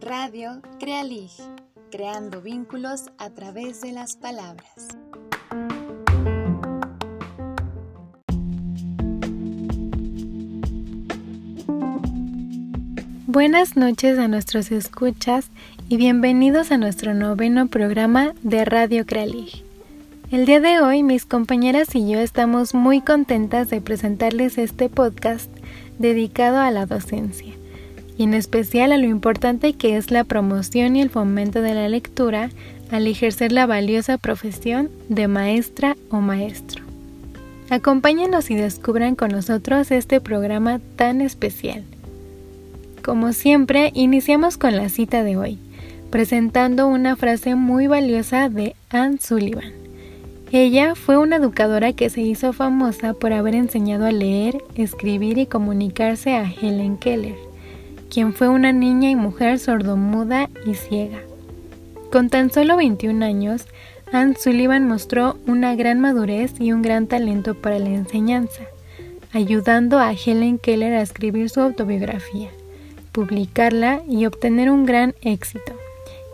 Radio Crealig, creando vínculos a través de las palabras. Buenas noches a nuestros escuchas y bienvenidos a nuestro noveno programa de Radio Crealig. El día de hoy mis compañeras y yo estamos muy contentas de presentarles este podcast dedicado a la docencia y en especial a lo importante que es la promoción y el fomento de la lectura al ejercer la valiosa profesión de maestra o maestro. Acompáñenos y descubran con nosotros este programa tan especial. Como siempre, iniciamos con la cita de hoy, presentando una frase muy valiosa de Anne Sullivan. Ella fue una educadora que se hizo famosa por haber enseñado a leer, escribir y comunicarse a Helen Keller, quien fue una niña y mujer sordomuda y ciega. Con tan solo 21 años, Anne Sullivan mostró una gran madurez y un gran talento para la enseñanza, ayudando a Helen Keller a escribir su autobiografía publicarla y obtener un gran éxito,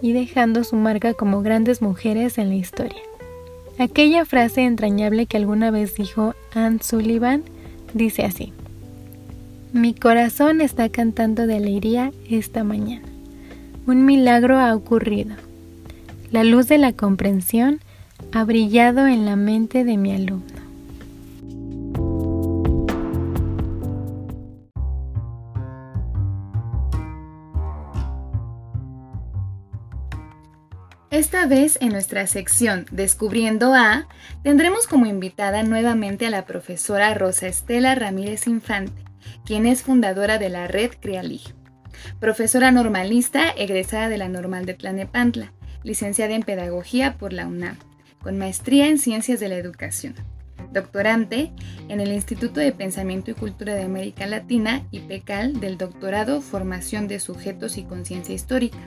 y dejando su marca como grandes mujeres en la historia. Aquella frase entrañable que alguna vez dijo Anne Sullivan dice así, Mi corazón está cantando de alegría esta mañana. Un milagro ha ocurrido. La luz de la comprensión ha brillado en la mente de mi alumno. Vez en nuestra sección Descubriendo a, tendremos como invitada nuevamente a la profesora Rosa Estela Ramírez Infante, quien es fundadora de la red Crealig. Profesora normalista egresada de la Normal de Tlanepantla, licenciada en Pedagogía por la UNAM, con maestría en Ciencias de la Educación. Doctorante en el Instituto de Pensamiento y Cultura de América Latina y PECAL del Doctorado Formación de Sujetos y Conciencia Histórica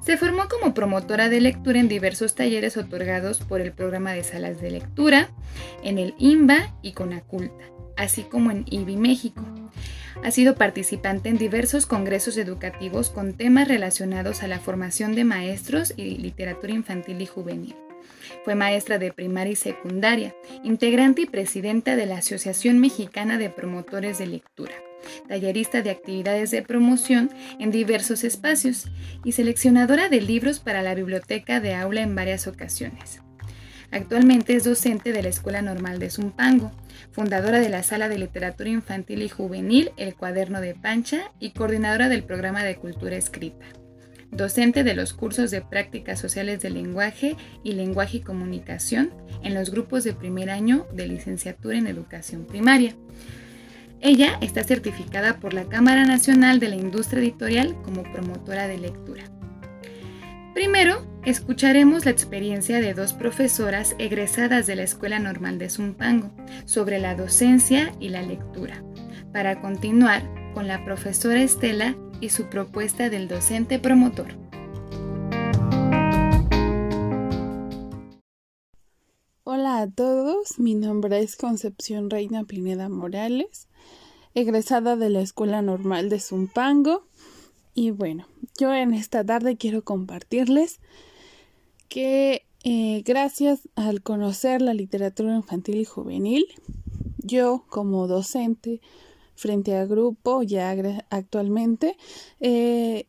se formó como promotora de lectura en diversos talleres otorgados por el programa de salas de lectura, en el IMBA y Conaculta, así como en IBI México. Ha sido participante en diversos congresos educativos con temas relacionados a la formación de maestros y literatura infantil y juvenil. Fue maestra de primaria y secundaria, integrante y presidenta de la Asociación Mexicana de Promotores de Lectura tallerista de actividades de promoción en diversos espacios y seleccionadora de libros para la biblioteca de aula en varias ocasiones. Actualmente es docente de la Escuela Normal de Zumpango, fundadora de la Sala de Literatura Infantil y Juvenil El Cuaderno de Pancha y coordinadora del programa de Cultura Escrita. Docente de los cursos de prácticas sociales de lenguaje y lenguaje y comunicación en los grupos de primer año de licenciatura en educación primaria. Ella está certificada por la Cámara Nacional de la Industria Editorial como promotora de lectura. Primero, escucharemos la experiencia de dos profesoras egresadas de la Escuela Normal de Zumpango sobre la docencia y la lectura, para continuar con la profesora Estela y su propuesta del docente promotor. Hola a todos, mi nombre es Concepción Reina Pineda Morales egresada de la Escuela Normal de Zumpango. Y bueno, yo en esta tarde quiero compartirles que eh, gracias al conocer la literatura infantil y juvenil, yo como docente frente a grupo ya actualmente eh,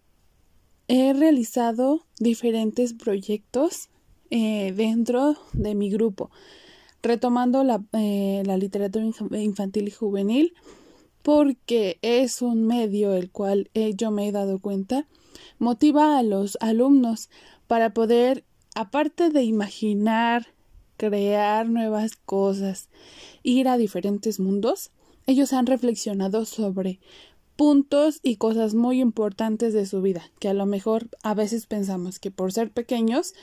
he realizado diferentes proyectos eh, dentro de mi grupo, retomando la, la literatura infantil y juvenil porque es un medio el cual eh, yo me he dado cuenta motiva a los alumnos para poder aparte de imaginar crear nuevas cosas ir a diferentes mundos ellos han reflexionado sobre puntos y cosas muy importantes de su vida que a lo mejor a veces pensamos que por ser pequeños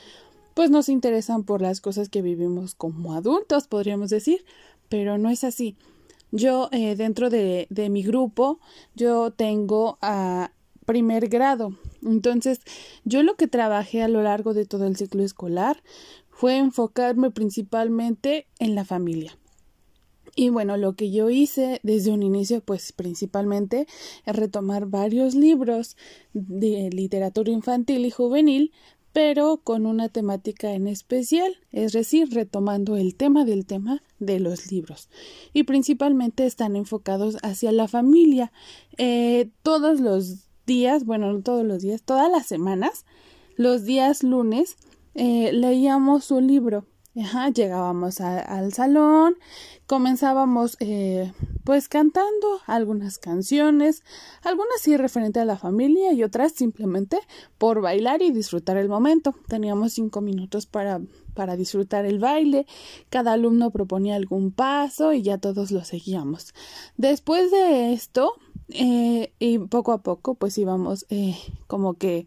pues nos interesan por las cosas que vivimos como adultos podríamos decir pero no es así yo eh, dentro de, de, mi grupo, yo tengo a primer grado. Entonces, yo lo que trabajé a lo largo de todo el ciclo escolar fue enfocarme principalmente en la familia. Y bueno, lo que yo hice desde un inicio, pues principalmente es retomar varios libros de literatura infantil y juvenil, pero con una temática en especial, es decir, retomando el tema del tema de los libros. Y principalmente están enfocados hacia la familia. Eh, todos los días, bueno, no todos los días, todas las semanas, los días lunes, eh, leíamos un libro llegábamos al salón, comenzábamos eh, pues cantando algunas canciones, algunas sí referente a la familia y otras simplemente por bailar y disfrutar el momento. Teníamos cinco minutos para, para disfrutar el baile, cada alumno proponía algún paso y ya todos lo seguíamos. Después de esto, eh, y poco a poco pues íbamos eh, como que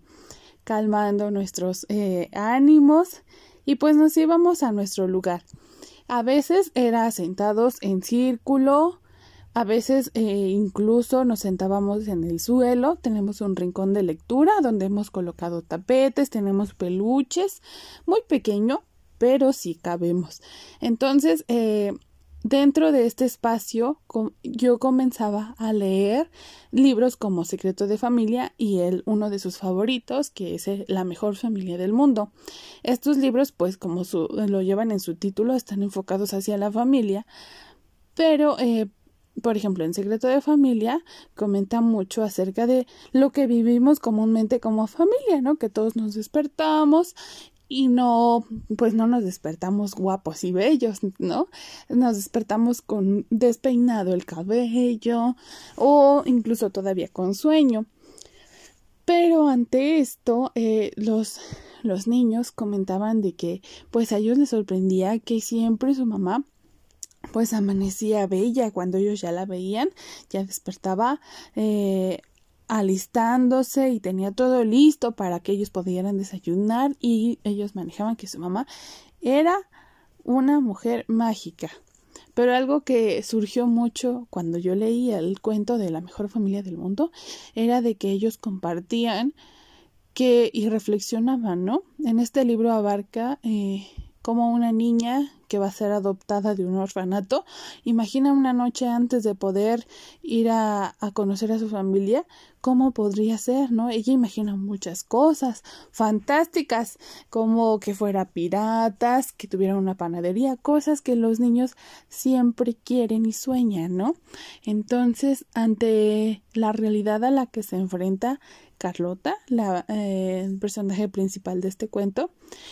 calmando nuestros ánimos y pues nos íbamos a nuestro lugar. A veces era sentados en círculo, a veces eh, incluso nos sentábamos en el suelo, tenemos un rincón de lectura donde hemos colocado tapetes, tenemos peluches, muy pequeño, pero sí cabemos. Entonces, eh, Dentro de este espacio yo comenzaba a leer libros como Secreto de Familia y el uno de sus favoritos, que es La mejor familia del mundo. Estos libros, pues como lo llevan en su título, están enfocados hacia la familia, pero eh, por ejemplo, en Secreto de Familia comenta mucho acerca de lo que vivimos comúnmente como familia, ¿no? Que todos nos despertamos y no, pues no nos despertamos guapos y bellos, ¿no? Nos despertamos con despeinado el cabello o incluso todavía con sueño. Pero ante esto, eh, los, los niños comentaban de que pues a ellos les sorprendía que siempre su mamá pues amanecía bella cuando ellos ya la veían, ya despertaba eh, alistándose y tenía todo listo para que ellos pudieran desayunar y ellos manejaban que su mamá era una mujer mágica. Pero algo que surgió mucho cuando yo leía el cuento de la mejor familia del mundo era de que ellos compartían que y reflexionaban, ¿no? En este libro abarca eh, como una niña que va a ser adoptada de un orfanato. Imagina una noche antes de poder ir a, conocer a su familia, cómo podría ser, ¿no? Ella imagina muchas cosas fantásticas, como que fuera piratas, que tuviera una panadería, cosas que los niños siempre quieren y sueñan, ¿no? Entonces, ante la realidad a la que se enfrenta, Carlota, la, eh, el personaje principal de este cuento,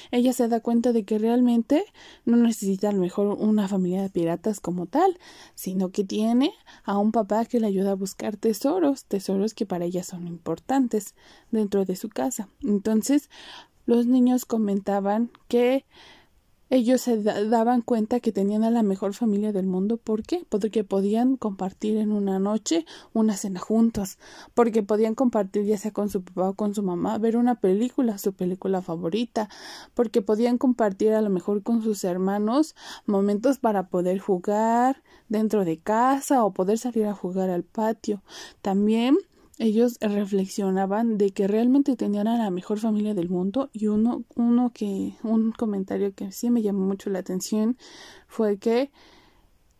ella se da cuenta de que realmente no necesita a lo mejor una familia de piratas como tal, sino que tiene a un papá que le ayuda a buscar tesoros, tesoros que para ella son importantes dentro de su casa. Entonces, los niños comentaban que ellos se daban cuenta que tenían a la mejor familia del mundo. ¿Por qué? Porque podían compartir en una noche una cena juntos, porque podían compartir ya sea con su papá o con su mamá, ver una película, su película favorita, porque podían compartir a lo mejor con sus hermanos momentos para poder jugar dentro de casa o poder salir a jugar al patio. También ellos reflexionaban de que realmente tenían a la mejor familia del mundo y uno, uno que, un comentario que sí me llamó mucho la atención fue que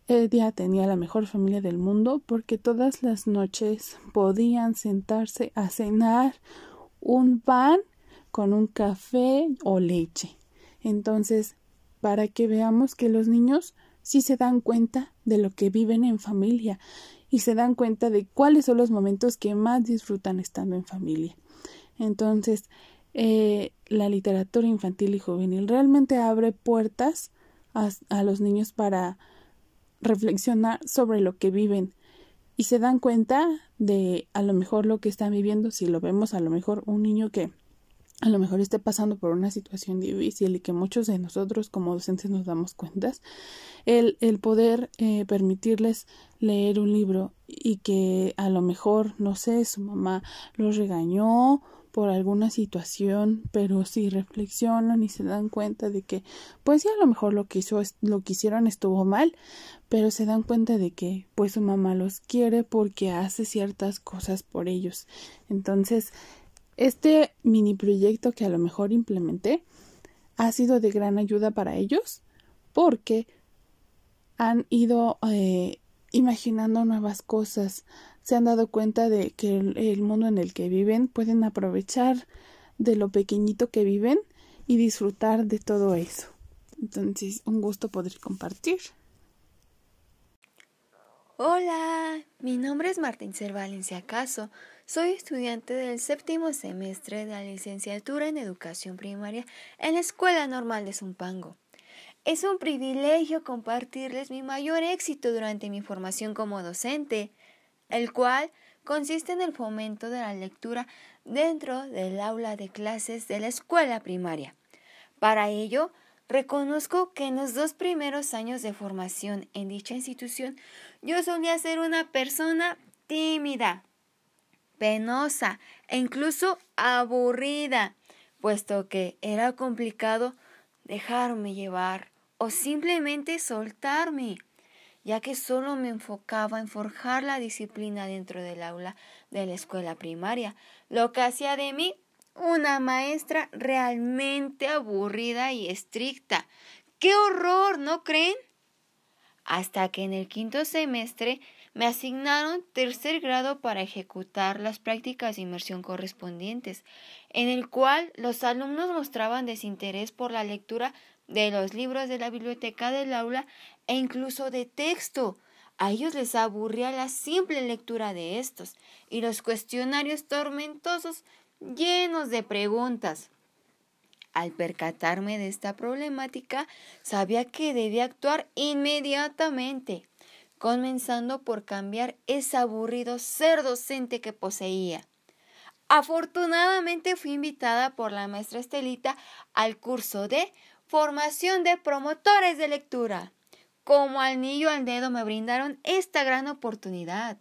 ella tenía la mejor familia del mundo porque todas las noches podían sentarse a cenar un pan con un café o leche. Entonces, para que veamos que los niños sí se dan cuenta de lo que viven en familia y se dan cuenta de cuáles son los momentos que más disfrutan estando en familia. Entonces, eh, la literatura infantil y juvenil realmente abre puertas a, a los niños para reflexionar sobre lo que viven y se dan cuenta de a lo mejor lo que están viviendo, si lo vemos a lo mejor un niño que a lo mejor esté pasando por una situación difícil y que muchos de nosotros como docentes nos damos cuentas, el, el poder eh, permitirles leer un libro y que a lo mejor, no sé, su mamá los regañó por alguna situación, pero si reflexionan y se dan cuenta de que, pues sí, a lo mejor lo que hizo, lo que hicieron estuvo mal, pero se dan cuenta de que, pues su mamá los quiere porque hace ciertas cosas por ellos. Entonces, este mini proyecto que a lo mejor implementé ha sido de gran ayuda para ellos porque han ido eh, imaginando nuevas cosas, se han dado cuenta de que el, mundo en el que viven pueden aprovechar de lo pequeñito que viven y disfrutar de todo eso. Entonces, un gusto poder compartir. Hola, mi nombre es Martín Cervalencia Caso. Soy estudiante del séptimo semestre de la licenciatura en educación primaria en la Escuela Normal de Zumpango. Es un privilegio compartirles mi mayor éxito durante mi formación como docente, el cual consiste en el fomento de la lectura dentro del aula de clases de la escuela primaria. Para ello, reconozco que en los dos primeros años de formación en dicha institución yo solía ser una persona tímida, penosa e incluso aburrida, puesto que era complicado dejarme llevar o simplemente soltarme, ya que solo me enfocaba en forjar la disciplina dentro del aula de la escuela primaria, lo que hacía de mí una maestra realmente aburrida y estricta. ¡Qué horror! ¿No creen? Hasta que en el quinto semestre me asignaron tercer grado para ejecutar las prácticas de inmersión correspondientes, en el cual los alumnos mostraban desinterés por la lectura de los libros de la biblioteca del aula e incluso de texto. A ellos les aburría la simple lectura de estos y los cuestionarios tormentosos llenos de preguntas. Al percatarme de esta problemática, sabía que debía actuar inmediatamente, comenzando por cambiar ese aburrido ser docente que poseía. Afortunadamente fui invitada por la maestra Estelita al curso de formación de promotores de lectura. Como anillo al dedo me brindaron esta gran oportunidad.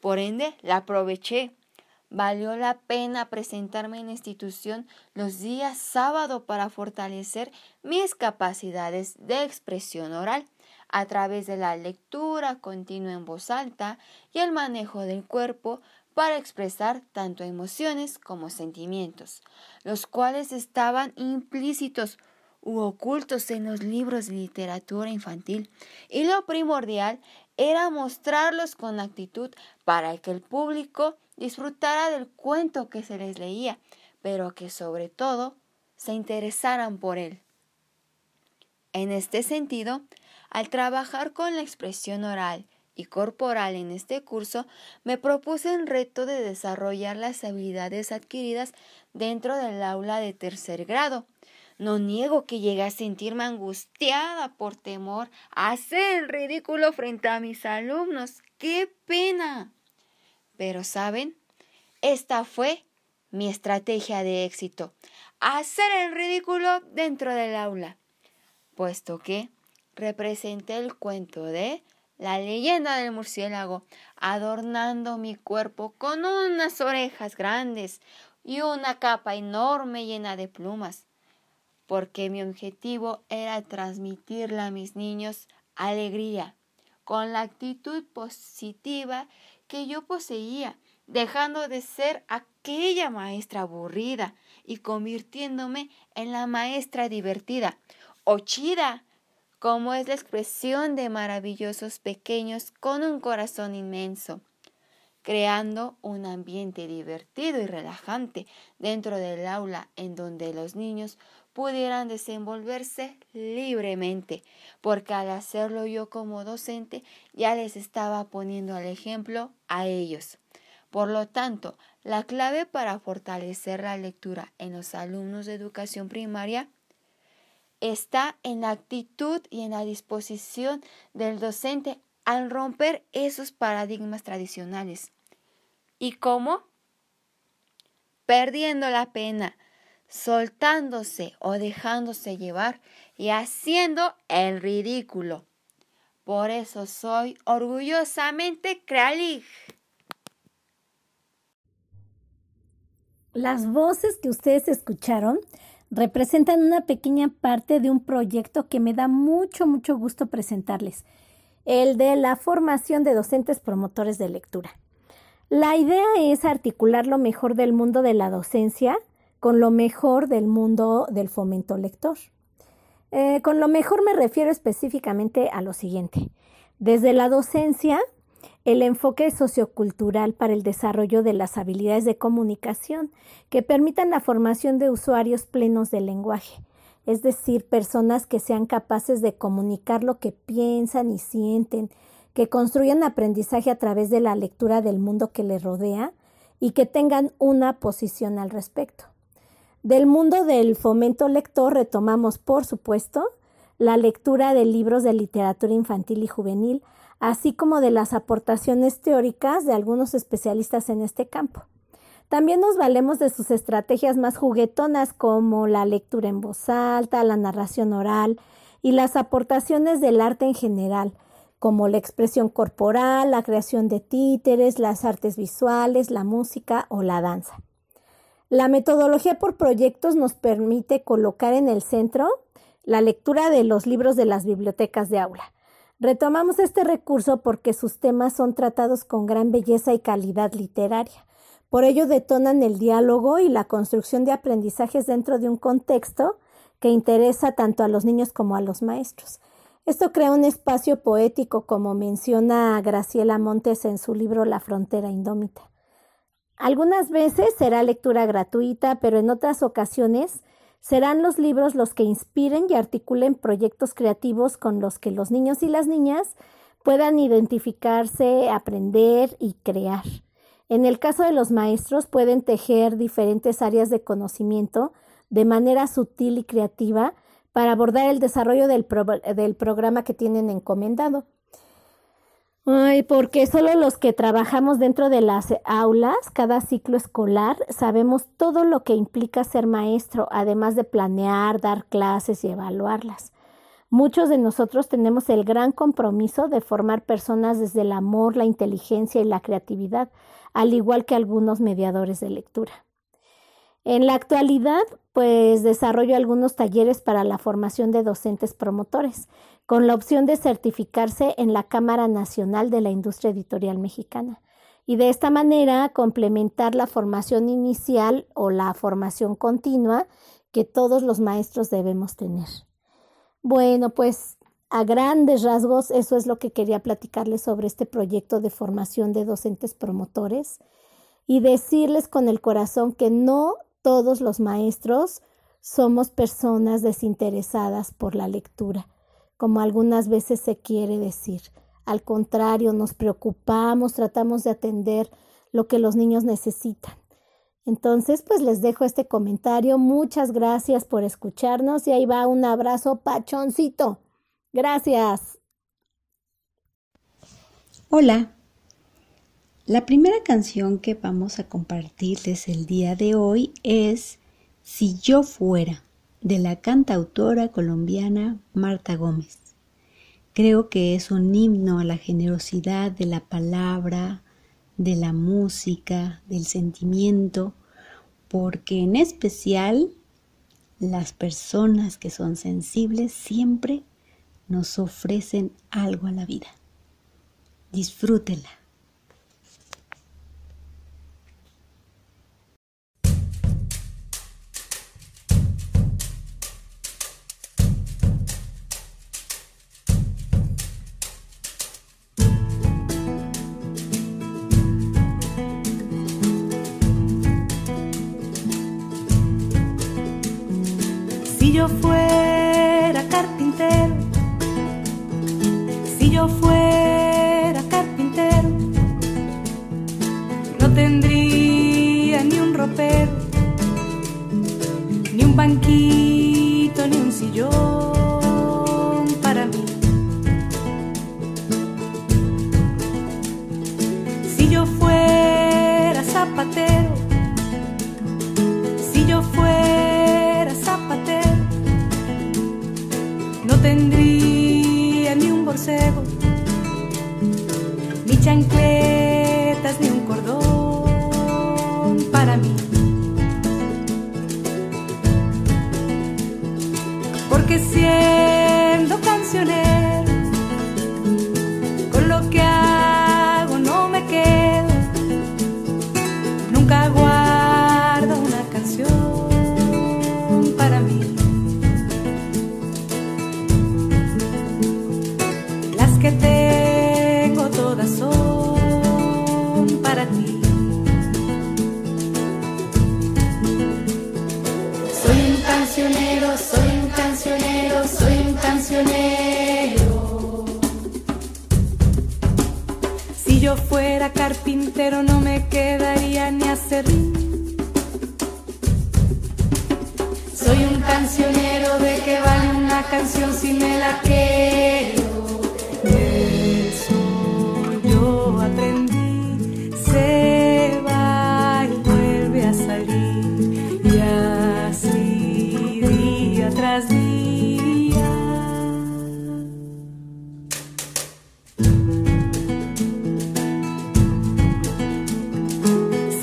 Por ende, la aproveché. Valió la pena presentarme en la institución los días sábado para fortalecer mis capacidades de expresión oral a través de la lectura continua en voz alta y el manejo del cuerpo para expresar tanto emociones como sentimientos, los cuales estaban implícitos u ocultos en los libros de literatura infantil, y lo primordial era mostrarlos con actitud para que el público disfrutara del cuento que se les leía, pero que sobre todo se interesaran por él. En este sentido, al trabajar con la expresión oral y corporal en este curso, me propuse el reto de desarrollar las habilidades adquiridas dentro del aula de tercer grado, no niego que llegué a sentirme angustiada por temor a hacer el ridículo frente a mis alumnos. ¡Qué pena! Pero, ¿saben? Esta fue mi estrategia de éxito. Hacer el ridículo dentro del aula. Puesto que representé el cuento de la leyenda del murciélago, adornando mi cuerpo con unas orejas grandes y una capa enorme llena de plumas porque mi objetivo era transmitirle a mis niños alegría, con la actitud positiva que yo poseía, dejando de ser aquella maestra aburrida y convirtiéndome en la maestra divertida, o chida, como es la expresión de maravillosos pequeños con un corazón inmenso, creando un ambiente divertido y relajante dentro del aula en donde los niños pudieran desenvolverse libremente, porque al hacerlo yo como docente ya les estaba poniendo el ejemplo a ellos. Por lo tanto, la clave para fortalecer la lectura en los alumnos de educación primaria está en la actitud y en la disposición del docente al romper esos paradigmas tradicionales. ¿Y cómo? Perdiendo la pena, soltándose o dejándose llevar y haciendo el ridículo. Por eso soy orgullosamente Kralig. Las voces que ustedes escucharon representan una pequeña parte de un proyecto que me da mucho, mucho gusto presentarles, el de la formación de docentes promotores de lectura. La idea es articular lo mejor del mundo de la docencia con lo mejor del mundo del fomento lector. Eh, con lo mejor me refiero específicamente a lo siguiente. Desde la docencia, el enfoque sociocultural para el desarrollo de las habilidades de comunicación que permitan la formación de usuarios plenos del lenguaje, es decir, personas que sean capaces de comunicar lo que piensan y sienten, que construyan aprendizaje a través de la lectura del mundo que les rodea y que tengan una posición al respecto. Del mundo del fomento lector retomamos, por supuesto, la lectura de libros de literatura infantil y juvenil, así como de las aportaciones teóricas de algunos especialistas en este campo. También nos valemos de sus estrategias más juguetonas como la lectura en voz alta, la narración oral y las aportaciones del arte en general, como la expresión corporal, la creación de títeres, las artes visuales, la música o la danza. La metodología por proyectos nos permite colocar en el centro la lectura de los libros de las bibliotecas de aula. Retomamos este recurso porque sus temas son tratados con gran belleza y calidad literaria. Por ello detonan el diálogo y la construcción de aprendizajes dentro de un contexto que interesa tanto a los niños como a los maestros. Esto crea un espacio poético, como menciona Graciela Montes en su libro La frontera indómita. Algunas veces será lectura gratuita, pero en otras ocasiones serán los libros los que inspiren y articulen proyectos creativos con los que los niños y las niñas puedan identificarse, aprender y crear. En el caso de los maestros pueden tejer diferentes áreas de conocimiento de manera sutil y creativa para abordar el desarrollo del, programa que tienen encomendado. Ay, porque solo los que trabajamos dentro de las aulas, cada ciclo escolar, sabemos todo lo que implica ser maestro, además de planear, dar clases y evaluarlas. Muchos de nosotros tenemos el gran compromiso de formar personas desde el amor, la inteligencia y la creatividad, al igual que algunos mediadores de lectura. En la actualidad, pues desarrollo algunos talleres para la formación de docentes promotores, con la opción de certificarse en la Cámara Nacional de la Industria Editorial Mexicana y de esta manera complementar la formación inicial o la formación continua que todos los maestros debemos tener. Bueno, pues a grandes rasgos eso es lo que quería platicarles sobre este proyecto de formación de docentes promotores y decirles con el corazón que no todos los maestros somos personas desinteresadas por la lectura, como algunas veces se quiere decir. Al contrario, nos preocupamos, tratamos de atender lo que los niños necesitan. Entonces, pues les dejo este comentario. Muchas gracias por escucharnos y ahí va un abrazo pachoncito. Gracias. Hola, la primera canción que vamos a compartirles el día de hoy es Si yo fuera, de la cantautora colombiana Marta Gómez. Creo que es un himno a la generosidad de la palabra, de la música, del sentimiento, porque en especial las personas que son sensibles siempre nos ofrecen algo a la vida. Disfrútela. Yo fuera carpintero, si yo fuera carpintero, no tendría ni un ropero, ni un banquito, ni un sillón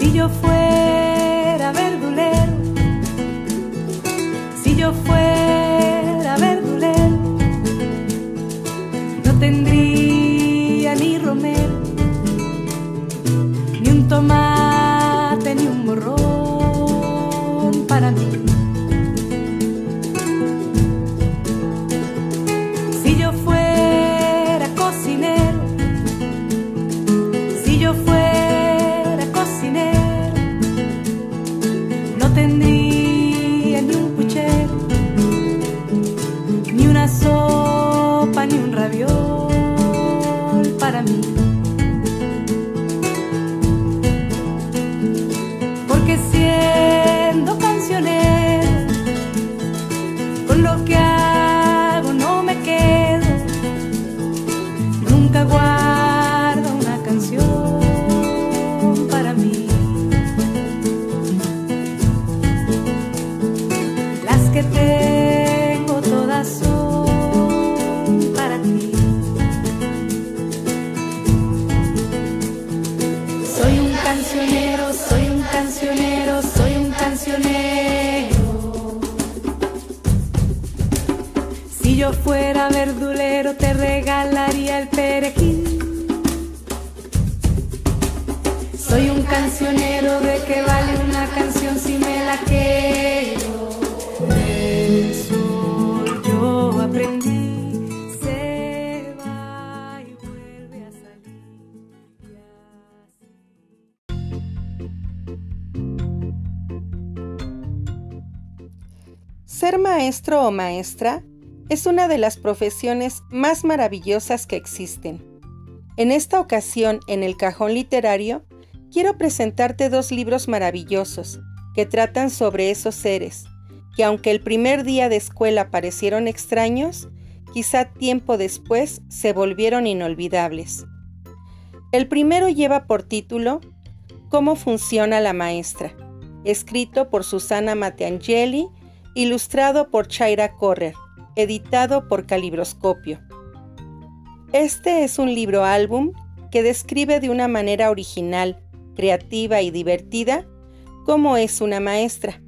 Si yo fuera cancionero, ¿de qué vale una canción si me la quiero? Eso yo aprendí, se va y vuelve a salir. Ser maestro o maestra es una de las profesiones más maravillosas que existen. En esta ocasión, en el cajón literario, quiero presentarte dos libros maravillosos que tratan sobre esos seres, que aunque el primer día de escuela parecieron extraños, quizá tiempo después se volvieron inolvidables. El primero lleva por título Cómo funciona la maestra, escrito por Susana Mateangeli, ilustrado por Chaira Correr, editado por Calibroscopio. Este es un libro álbum que describe de una manera original, creativa y divertida cómo es una maestra,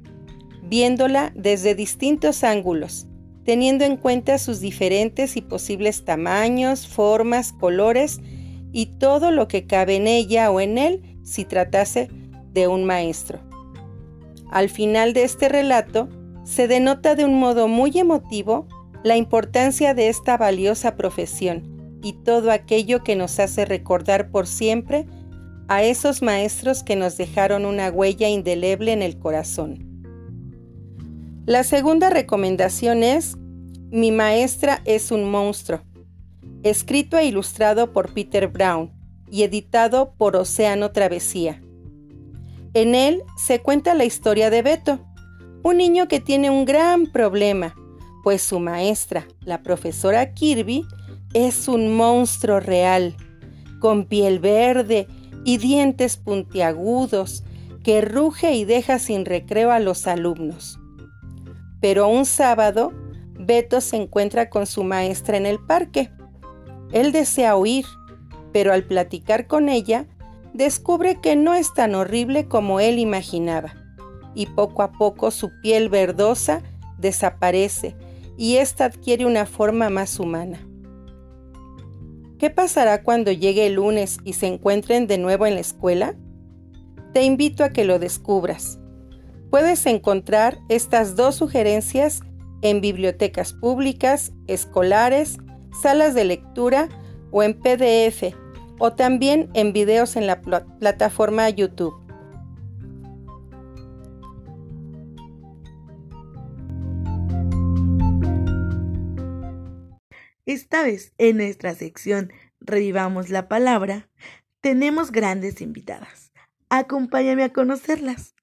viéndola desde distintos ángulos, teniendo en cuenta sus diferentes y posibles tamaños, formas, colores y todo lo que cabe en ella o en él si tratase de un maestro. Al final de este relato, se denota de un modo muy emotivo la importancia de esta valiosa profesión y todo aquello que nos hace recordar por siempre a esos maestros que nos dejaron una huella indeleble en el corazón. La segunda recomendación es Mi maestra es un monstruo, escrito e ilustrado por Peter Brown y editado por Océano Travesía. En él se cuenta la historia de Beto, un niño que tiene un gran problema, pues su maestra, la profesora Kirby, es un monstruo real, con piel verde y dientes puntiagudos, que ruge y deja sin recreo a los alumnos. Pero un sábado, Beto se encuentra con su maestra en el parque. Él desea huir, pero al platicar con ella, descubre que no es tan horrible como él imaginaba, y poco a poco su piel verdosa desaparece y ésta adquiere una forma más humana. ¿Qué pasará cuando llegue el lunes y se encuentren de nuevo en la escuela? Te invito a que lo descubras. Puedes encontrar estas dos sugerencias en bibliotecas públicas, escolares, salas de lectura o en PDF o también en videos en la pl plataforma YouTube. Esta vez, en nuestra sección Revivamos la Palabra, tenemos grandes invitadas. Acompáñame a conocerlas.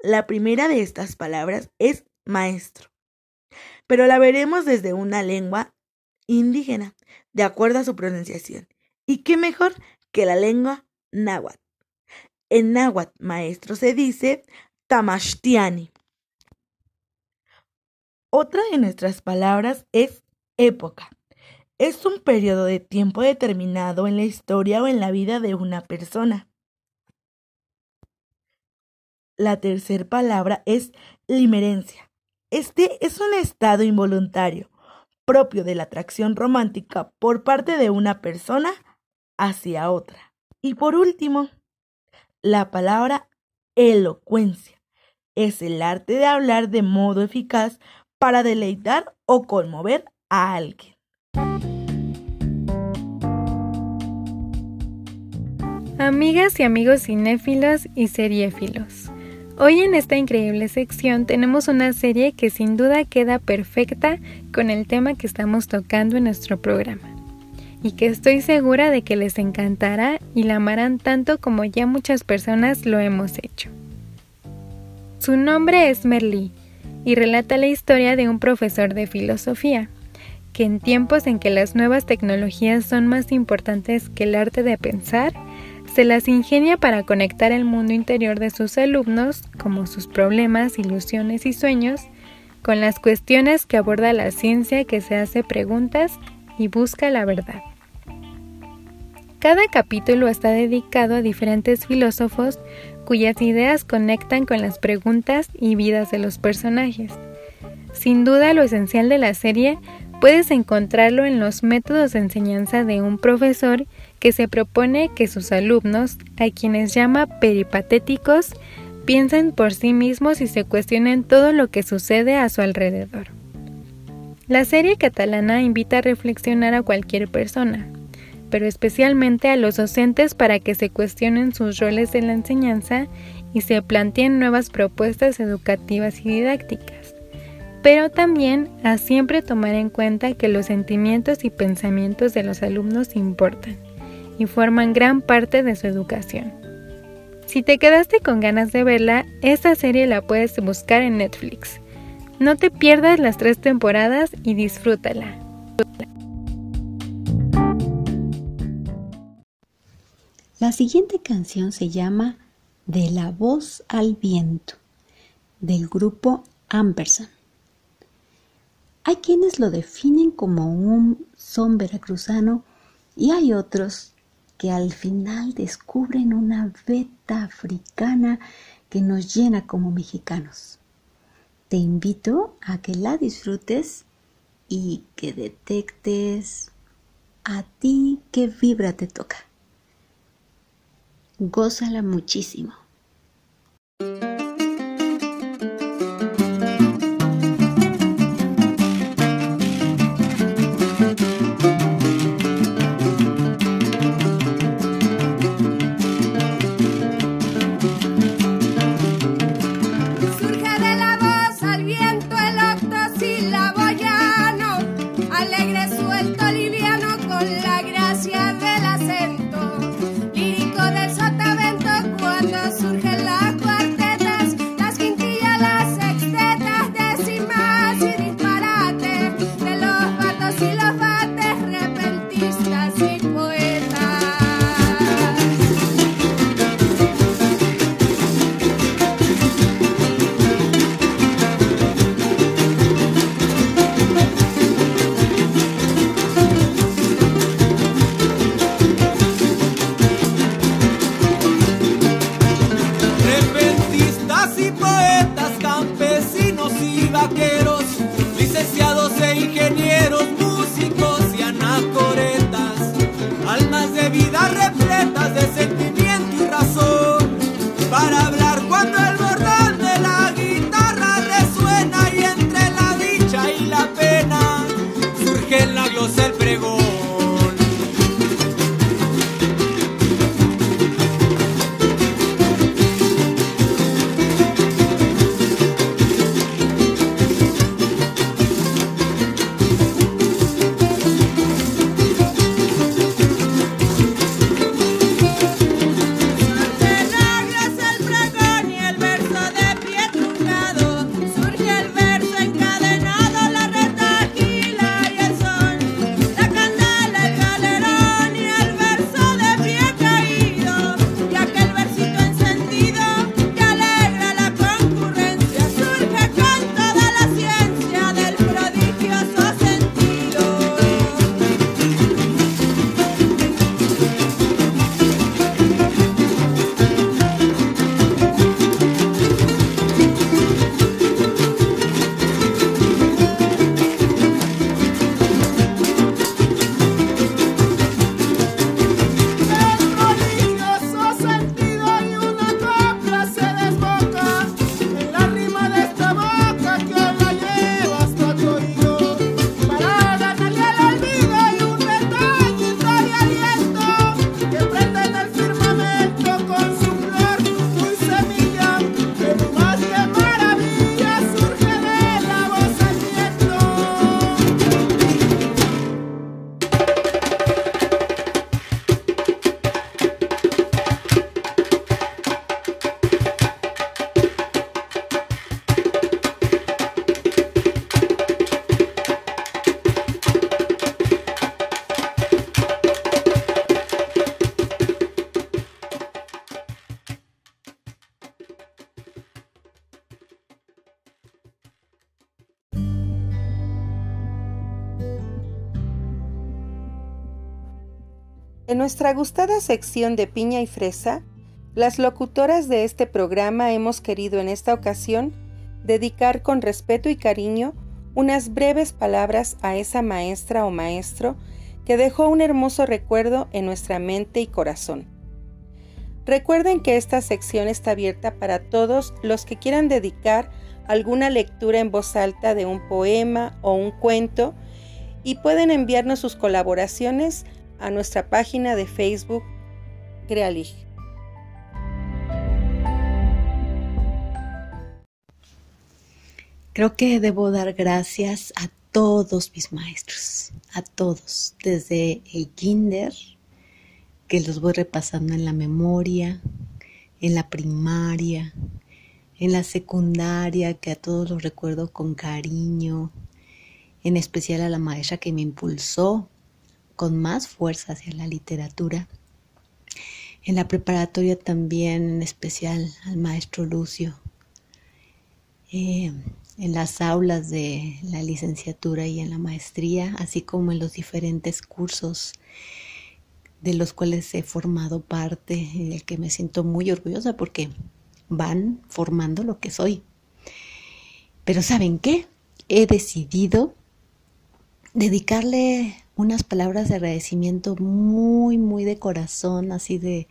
La primera de estas palabras es maestro, pero la veremos desde una lengua indígena, de acuerdo a su pronunciación. ¿Y qué mejor que la lengua náhuatl? En náhuatl, maestro se dice tamashtiani. Otra de nuestras palabras es época. Es un periodo de tiempo determinado en la historia o en la vida de una persona. La tercera palabra es limerencia. Este es un estado involuntario, propio de la atracción romántica por parte de una persona hacia otra. Y por último, la palabra elocuencia. Es el arte de hablar de modo eficaz para deleitar o conmover a alguien. Amigas y amigos cinéfilos y seriéfilos. Hoy en esta increíble sección tenemos una serie que sin duda queda perfecta con el tema que estamos tocando en nuestro programa y que estoy segura de que les encantará y la amarán tanto como ya muchas personas lo hemos hecho. Su nombre es Merlí y relata la historia de un profesor de filosofía que en tiempos en que las nuevas tecnologías son más importantes que el arte de pensar, se las ingenia para conectar el mundo interior de sus alumnos, como sus problemas, ilusiones y sueños, con las cuestiones que aborda la ciencia que se hace preguntas y busca la verdad. Cada capítulo está dedicado a diferentes filósofos cuyas ideas conectan con las preguntas y vidas de los personajes. Sin duda lo esencial de la serie puedes encontrarlo en los métodos de enseñanza de un profesor que se propone que sus alumnos, a quienes llama peripatéticos, piensen por sí mismos y se cuestionen todo lo que sucede a su alrededor. La serie catalana invita a reflexionar a cualquier persona, pero especialmente a los docentes para que se cuestionen sus roles en la enseñanza y se planteen nuevas propuestas educativas y didácticas, pero también a siempre tomar en cuenta que los sentimientos y pensamientos de los alumnos importan y forman gran parte de su educación. Si te quedaste con ganas de verla, esta serie la puedes buscar en Netflix. No te pierdas las tres temporadas y disfrútala. La siguiente canción se llama De la voz al viento, del grupo Ampersand. Hay quienes lo definen como un son veracruzano y hay otros que al final descubren una beta africana que nos llena como mexicanos. Te invito a que la disfrutes y que detectes a ti qué vibra te toca. Gózala muchísimo. Nuestra gustada sección de piña y fresa, las locutoras de este programa hemos querido en esta ocasión dedicar con respeto y cariño unas breves palabras a esa maestra o maestro que dejó un hermoso recuerdo en nuestra mente y corazón. Recuerden que esta sección está abierta para todos los que quieran dedicar alguna lectura en voz alta de un poema o un cuento y pueden enviarnos sus colaboraciones a nuestra página de Facebook Crealig. Creo que debo dar gracias a todos mis maestros, a todos, desde el kinder, que los voy repasando en la memoria, en la primaria, en la secundaria, que a todos los recuerdo con cariño, en especial a la maestra que me impulsó con más fuerza hacia la literatura. En la preparatoria también, en especial al maestro Lucio. Eh, en las aulas de la licenciatura y en la maestría, así como en los diferentes cursos de los cuales he formado parte y del que me siento muy orgullosa porque van formando lo que soy. Pero ¿saben qué? He decidido dedicarle unas palabras de agradecimiento muy, muy de corazón, así de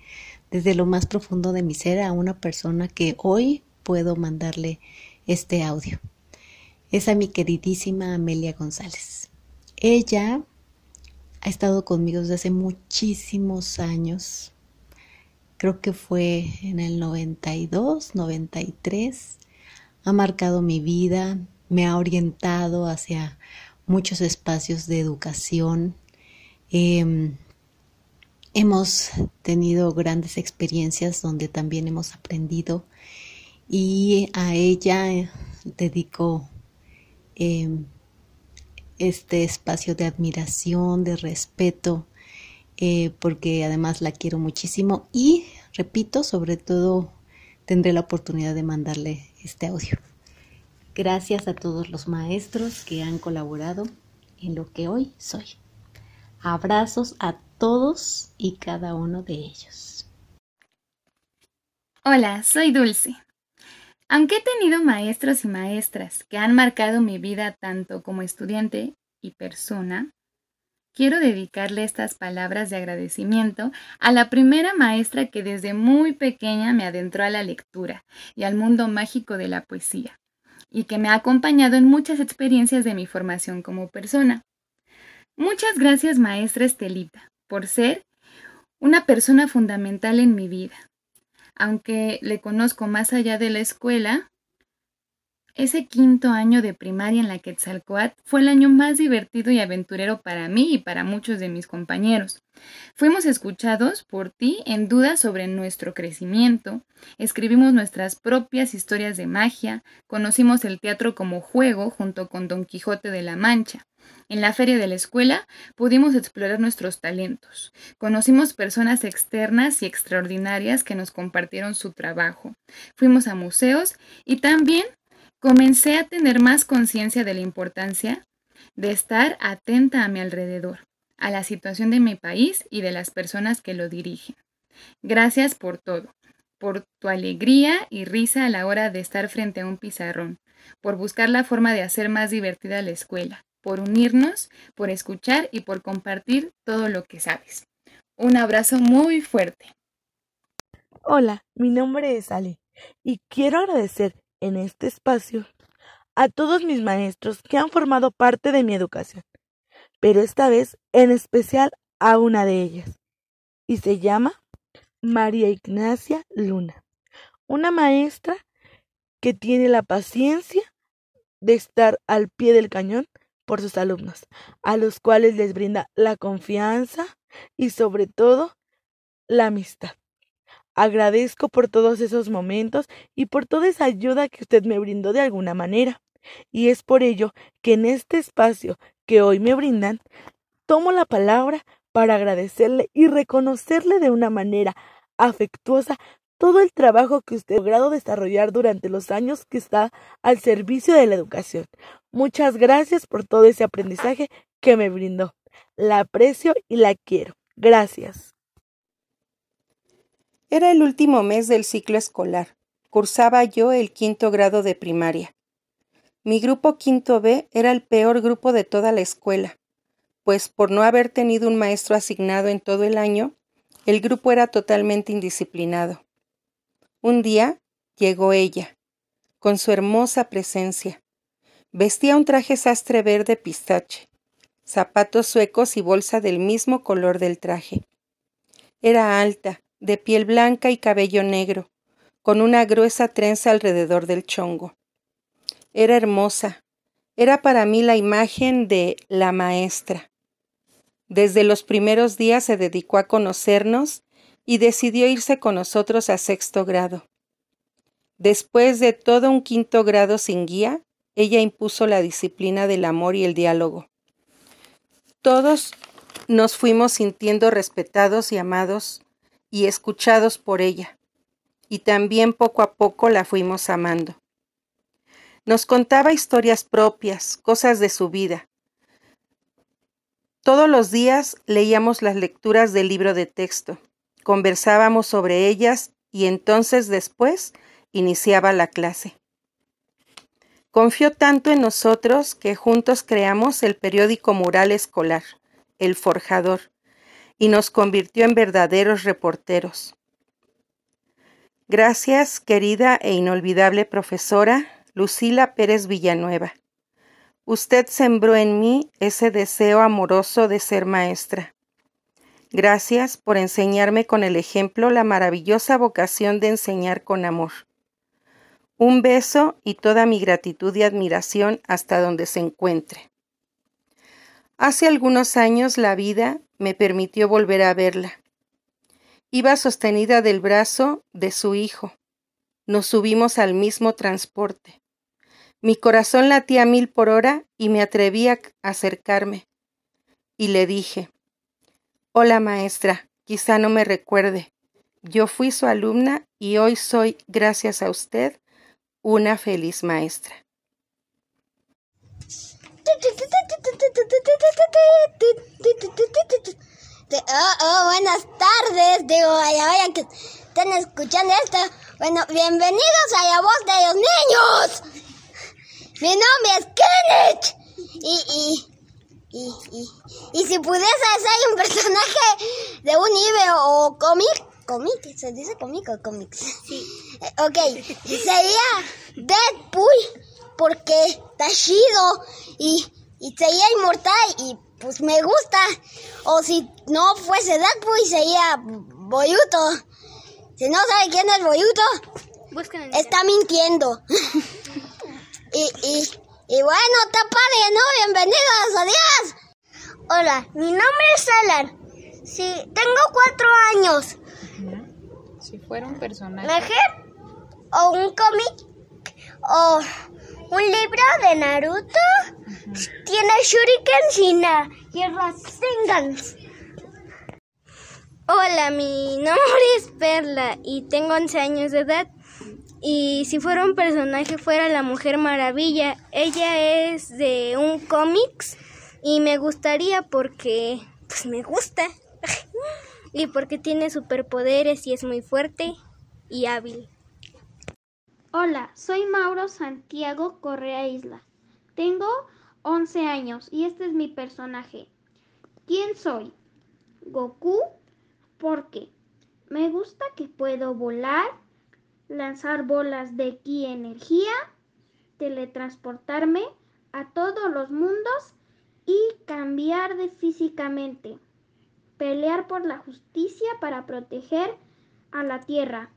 desde lo más profundo de mi ser a una persona que hoy puedo mandarle este audio. Es a mi queridísima Amelia González. Ella ha estado conmigo desde hace muchísimos años. Creo que fue en el 92, 93. Ha marcado mi vida, me ha orientado hacia muchos espacios de educación. Em, hemos tenido grandes experiencias donde también hemos aprendido y a ella dedico em, este espacio de admiración, de respeto, eh, porque además la quiero muchísimo y, repito, sobre todo tendré la oportunidad de mandarle este audio. Gracias a todos los maestros que han colaborado en lo que hoy soy. Abrazos a todos y cada uno de ellos. Hola, soy Dulce. Aunque he tenido maestros y maestras que han marcado mi vida tanto como estudiante y persona, quiero dedicarle estas palabras de agradecimiento a la primera maestra que desde muy pequeña me adentró a la lectura y al mundo mágico de la poesía y que me ha acompañado en muchas experiencias de mi formación como persona. Muchas gracias, maestra Estelita, por ser una persona fundamental en mi vida. Aunque le conozco más allá de la escuela, ese quinto año de primaria en la Quetzalcoatl fue el año más divertido y aventurero para mí y para muchos de mis compañeros. Fuimos escuchados por ti en dudas sobre nuestro crecimiento, escribimos nuestras propias historias de magia, conocimos el teatro como juego junto con Don Quijote de la Mancha. En la feria de la escuela pudimos explorar nuestros talentos. Conocimos personas externas y extraordinarias que nos compartieron su trabajo. Fuimos a museos y también Comencé a tener más conciencia de la importancia de estar atenta a mi alrededor, a la situación de mi país y de las personas que lo dirigen. Gracias por todo, por tu alegría y risa a la hora de estar frente a un pizarrón, por buscar la forma de hacer más divertida la escuela, por unirnos, por escuchar y por compartir todo lo que sabes. Un abrazo muy fuerte. Hola, mi nombre es Ale y quiero agradecer en este espacio a todos mis maestros que han formado parte de mi educación, pero esta vez en especial a una de ellas, y se llama María Ignacia Luna, una maestra que tiene la paciencia de estar al pie del cañón por sus alumnos, a los cuales les brinda la confianza y sobre todo la amistad. Agradezco por todos esos momentos y por toda esa ayuda que usted me brindó de alguna manera. Y es por ello que en este espacio que hoy me brindan, tomo la palabra para agradecerle y reconocerle de una manera afectuosa todo el trabajo que usted ha logrado desarrollar durante los años que está al servicio de la educación. Muchas gracias por todo ese aprendizaje que me brindó. La aprecio y la quiero. Gracias. Era el último mes del ciclo escolar. Cursaba yo el quinto grado de primaria. Mi grupo quinto B era el peor grupo de toda la escuela, pues por no haber tenido un maestro asignado en todo el año, el grupo era totalmente indisciplinado. Un día llegó ella, con su hermosa presencia. Vestía un traje sastre verde pistache, zapatos suecos y bolsa del mismo color del traje. Era alta, de piel blanca y cabello negro, con una gruesa trenza alrededor del chongo. Era hermosa, era para mí la imagen de la maestra. Desde los primeros días se dedicó a conocernos y decidió irse con nosotros a sexto grado. Después de todo un quinto grado sin guía, ella impuso la disciplina del amor y el diálogo. Todos nos fuimos sintiendo respetados y amados y escuchados por ella, y también poco a poco la fuimos amando. Nos contaba historias propias, cosas de su vida. Todos los días leíamos las lecturas del libro de texto, conversábamos sobre ellas y entonces después iniciaba la clase. Confió tanto en nosotros que juntos creamos el periódico mural escolar, El Forjador, y nos convirtió en verdaderos reporteros. Gracias, querida e inolvidable profesora Lucila Pérez Villanueva. Usted sembró en mí ese deseo amoroso de ser maestra. Gracias por enseñarme con el ejemplo la maravillosa vocación de enseñar con amor. Un beso y toda mi gratitud y admiración hasta donde se encuentre. Hace algunos años la vida me permitió volver a verla. Iba sostenida del brazo de su hijo. Nos subimos al mismo transporte. Mi corazón latía mil por hora y me atreví a acercarme. Y le dije, Hola maestra, quizá no me recuerde. Yo fui su alumna y hoy soy, gracias a usted, una feliz maestra. Oh, oh, buenas tardes, digo, vaya, vaya, que están escuchando esto. Bueno, bienvenidos a la voz de los niños. Mi nombre es Kenneth. Y, y, y, y, y si pudiese ser un personaje de un libro o cómic, cómic, ¿se dice cómic o cómics? Sí. Ok, sería Deadpool porque está chido y, y sería inmortal y pues me gusta. O si no fuese Deadpool sería Boyuto. Si no sabe quién es Boyuto, está mintiendo. y, y, y bueno, está padre, ¿no? Bienvenidos, adiós. Hola, mi nombre es Alan. Sí, tengo cuatro años. Si fuera un personaje. o un cómic o un libro de Naruto tiene shurikens y, y Rasengans. Hola, mi nombre es Perla y tengo 11 años de edad. Y si fuera un personaje fuera la Mujer Maravilla. Ella es de un cómics y me gustaría porque pues me gusta. y porque tiene superpoderes y es muy fuerte y hábil. Hola, soy Mauro Santiago Correa Isla. Tengo 11 años y este es mi personaje. ¿Quién soy? Goku porque me gusta que puedo volar, lanzar bolas de ki energía, teletransportarme a todos los mundos y cambiar de físicamente. Pelear por la justicia para proteger a la tierra.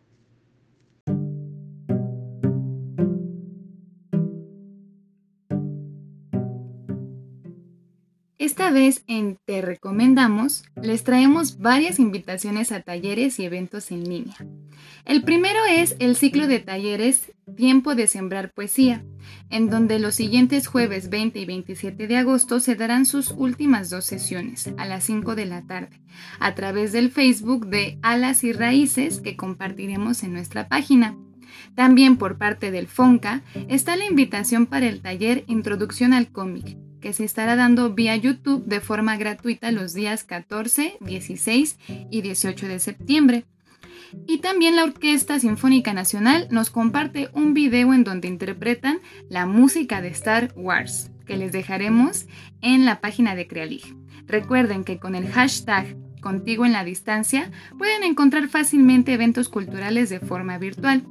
Esta vez en Te Recomendamos les traemos varias invitaciones a talleres y eventos en línea. El primero es el ciclo de talleres Tiempo de Sembrar Poesía, en donde los siguientes jueves 20 y 27 de agosto se darán sus últimas dos sesiones a las 5 de la tarde, a través del Facebook de Alas y Raíces que compartiremos en nuestra página. También por parte del FONCA está la invitación para el taller Introducción al cómic, que se estará dando vía YouTube de forma gratuita los días 14, 16 y 18 de septiembre. Y también la Orquesta Sinfónica Nacional nos comparte un video en donde interpretan la música de Star Wars, que les dejaremos en la página de Crealig. Recuerden que con el hashtag Contigo en la Distancia pueden encontrar fácilmente eventos culturales de forma virtual.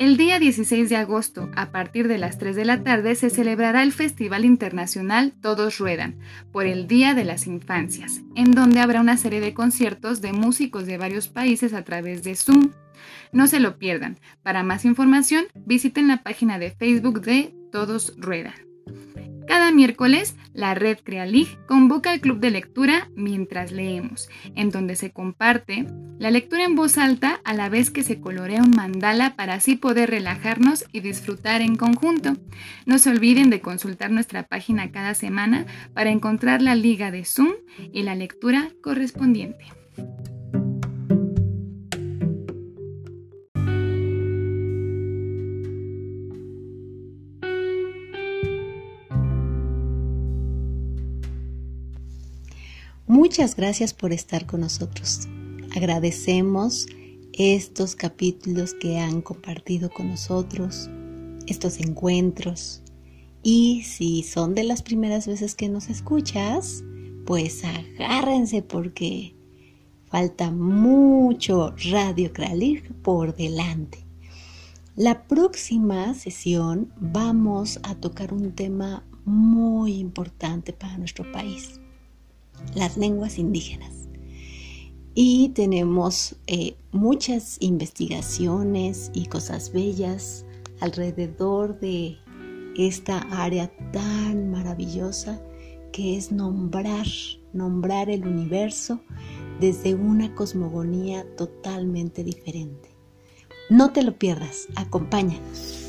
El día 16 de agosto, a partir de las 3 de la tarde, se celebrará el Festival Internacional Todos Ruedan, por el Día de las Infancias, en donde habrá una serie de conciertos de músicos de varios países a través de Zoom. No se lo pierdan. Para más información, visiten la página de Facebook de Todos Ruedan. Cada miércoles, la red Crealig convoca al club de lectura mientras leemos, en donde se comparte la lectura en voz alta a la vez que se colorea un mandala para así poder relajarnos y disfrutar en conjunto. No se olviden de consultar nuestra página cada semana para encontrar la liga de Zoom y la lectura correspondiente. Muchas gracias por estar con nosotros. Agradecemos estos capítulos que han compartido con nosotros, estos encuentros. Y si son de las primeras veces que nos escuchas, pues agárrense porque falta mucho Radio Kralig por delante. La próxima sesión vamos a tocar un tema muy importante para nuestro país las lenguas indígenas. Y tenemos eh, muchas investigaciones y cosas bellas alrededor de esta área tan maravillosa que es nombrar, nombrar el universo desde una cosmogonía totalmente diferente. No te lo pierdas, acompáñanos.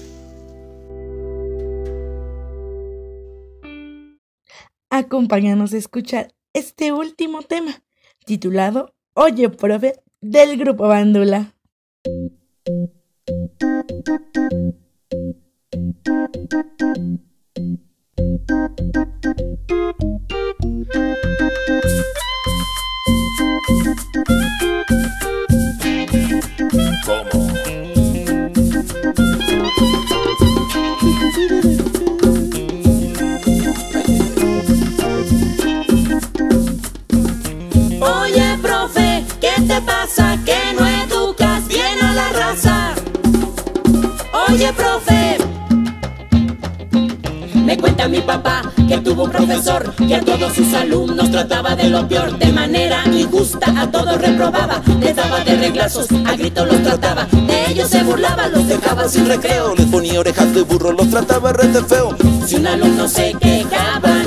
Acompáñanos a escuchar este último tema, titulado Oye, profe, del grupo Bandula. Que a todos sus alumnos trataba de lo peor, de manera injusta. A todos reprobaba, les daba de reglazos, a gritos los trataba, de ellos se burlaba, los dejaba sin recreo, les ponía orejas de burro, los trataba re de feo. Si un alumno se quejaba,